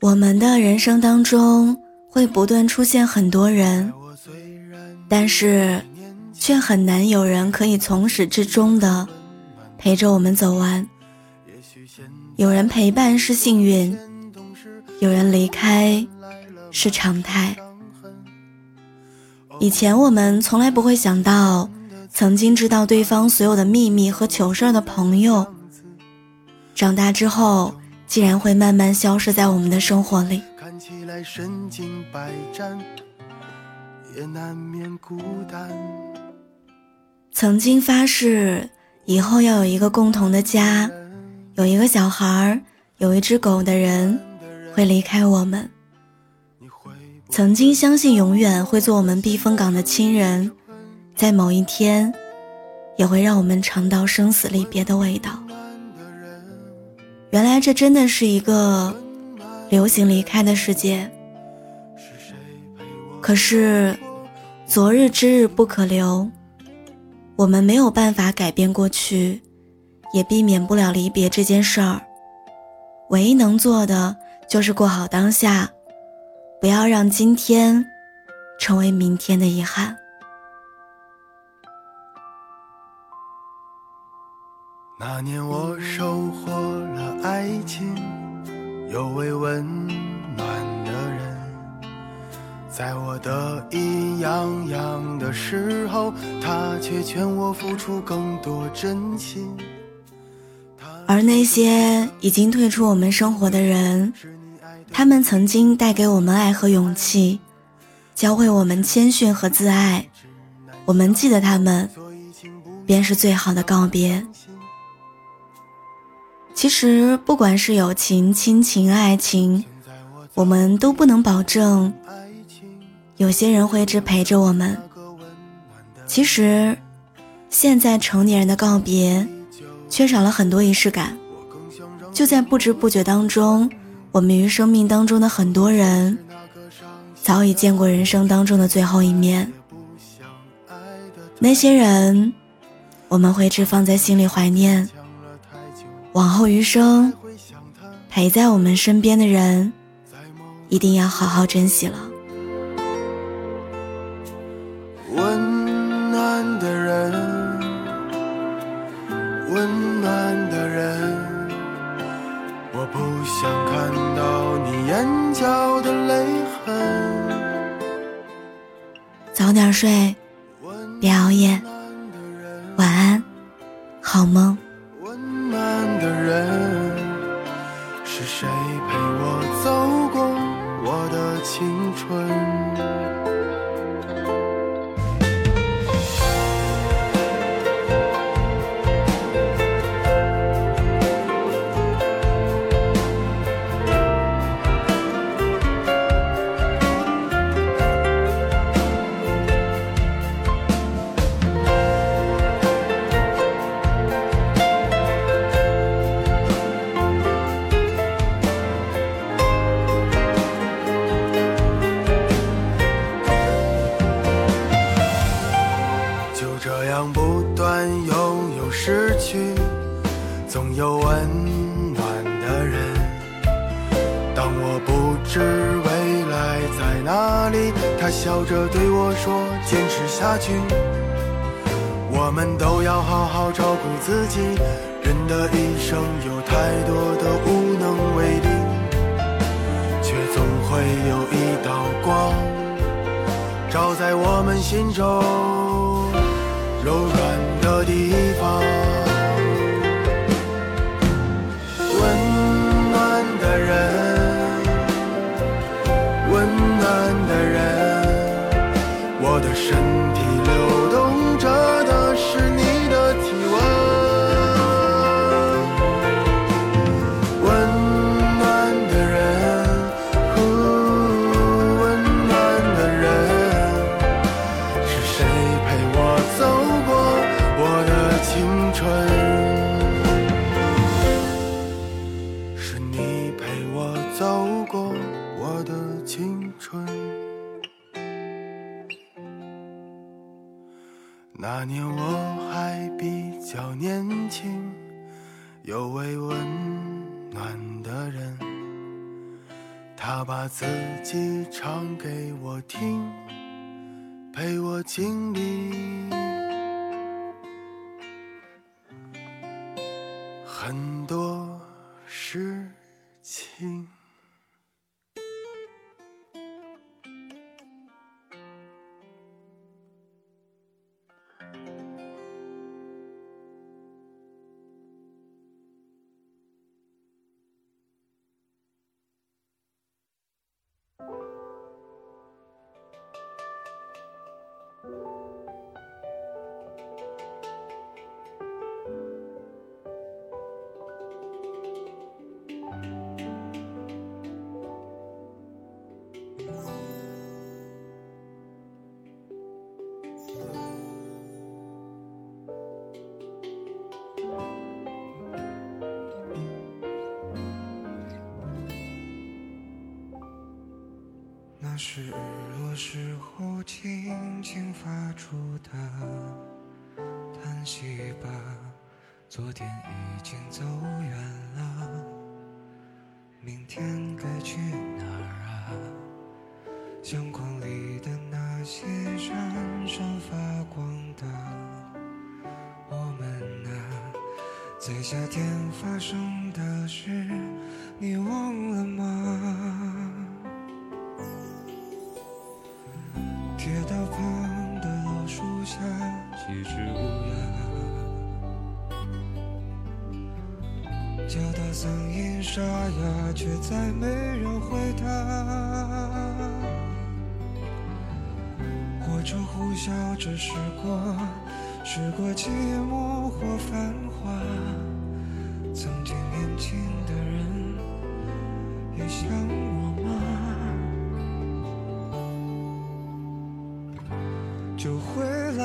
我们的人生当中会不断出现很多人，但是却很难有人可以从始至终的陪着我们走完。有人陪伴是幸运，有人离开是常态。以前我们从来不会想到，曾经知道对方所有的秘密和糗事的朋友，长大之后。竟然会慢慢消失在我们的生活里。看起来身经百战，也难免孤单。曾经发誓以后要有一个共同的家，有一个小孩儿，有一只狗的人，会离开我们。曾经相信永远会做我们避风港的亲人，在某一天，也会让我们尝到生死离别的味道。这真的是一个流行离开的世界。可是，昨日之日不可留，我们没有办法改变过去，也避免不了离别这件事儿。唯一能做的就是过好当下，不要让今天成为明天的遗憾。那年我收获爱情，有位温暖的人，在我得意洋洋的时候，他却劝我付出更多真心。而那些已经退出我们生活的人，他们曾经带给我们爱和勇气，教会我们谦逊和自爱，我们记得他们，便是最好的告别。其实，不管是友情、亲情、爱情，我们都不能保证有些人会一直陪着我们。其实，现在成年人的告别，缺少了很多仪式感。就在不知不觉当中，我们与生命当中的很多人，早已见过人生当中的最后一面。那些人，我们会一直放在心里怀念。往后余生，陪在我们身边的人，一定要好好珍惜了。温暖的人，温暖的人，我不想看到你眼角的泪痕。早点睡，别熬夜，他笑着对我说：“坚持下去。”我们都要好好照顾自己。人的一生有太多的无能为力，却总会有一道光，照在我们心中柔软的地方。青春那年我还比较年轻有位温暖的人他把自己唱给我听陪我经历很多事情。那是日落时候轻轻发出的叹息吧，昨天已经走远了，明天该去哪儿啊？相框里的那些闪闪发光的我们啊，在夏天发生的事，你忘了吗？铁道旁的老树下，几只乌鸦，叫它嗓音沙哑，却再没人回答。火车呼啸着驶过，驶过寂寞或繁华。曾经年轻的人，也像我吗？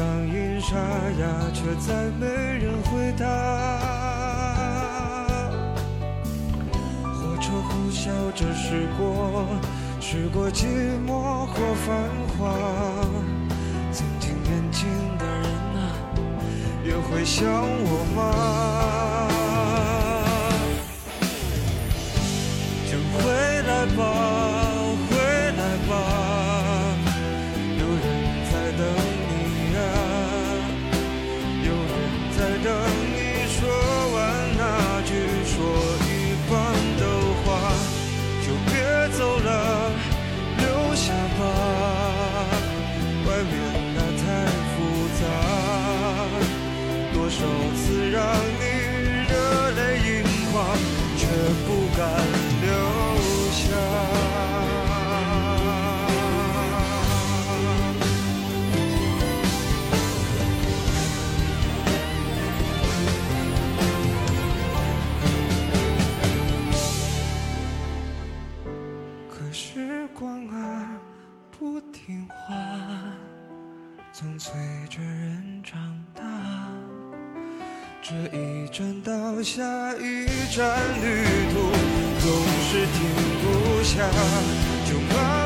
嗓音沙哑，却再没人回答。火车呼啸着驶过，驶过寂寞或繁华。曾经年轻的人啊，也会想我吗？这一站到下一站，旅途总是停不下，就怕